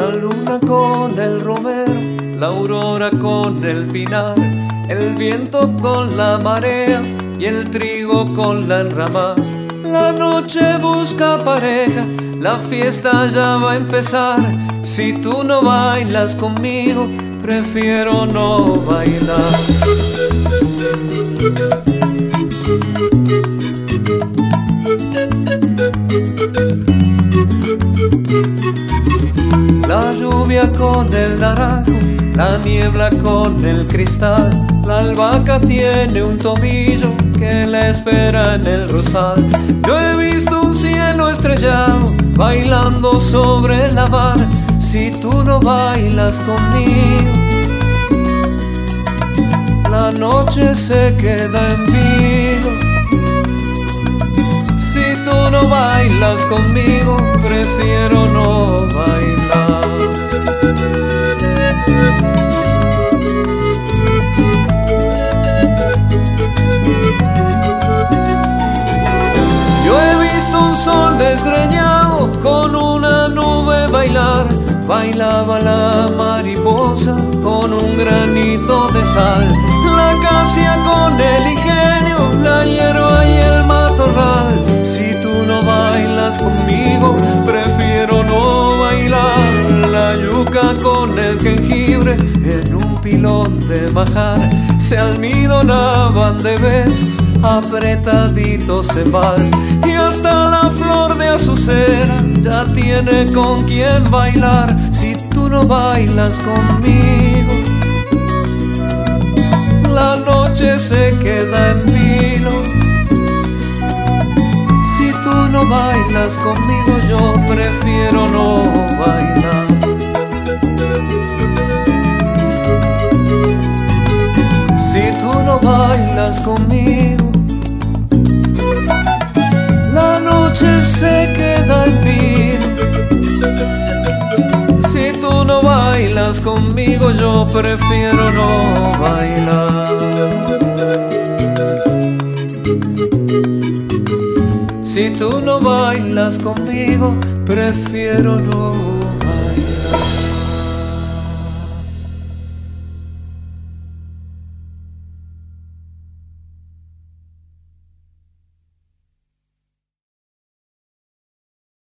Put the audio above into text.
la luna con el romero, la aurora con el pinar, el viento con la marea y el trigo con la enramada. La noche busca pareja, la fiesta ya va a empezar. Si tú no bailas conmigo, prefiero no bailar. Con el naranjo, la niebla con el cristal, la albahaca tiene un tomillo que la espera en el rosal. Yo he visto un cielo estrellado bailando sobre la mar. Si tú no bailas conmigo, la noche se queda en vivo. Si tú no bailas conmigo, prefiero no sol desgreñado con una nube bailar. Bailaba la mariposa con un granito de sal. La acacia con el ingenio, la hierba y el matorral. Si tú no bailas conmigo, prefiero no bailar. La yuca con el jengibre en un pilón de bajar. Se almidonaban de besos apretaditos en vals. Y hasta la flor de azucena ya tiene con quien bailar si tú no bailas conmigo. La noche se queda en vilo. Si tú no bailas conmigo yo prefiero no bailar. Si tú no bailas conmigo, noche se queda en vino. Si tú no bailas conmigo, yo prefiero no bailar. Si tú no bailas conmigo, prefiero no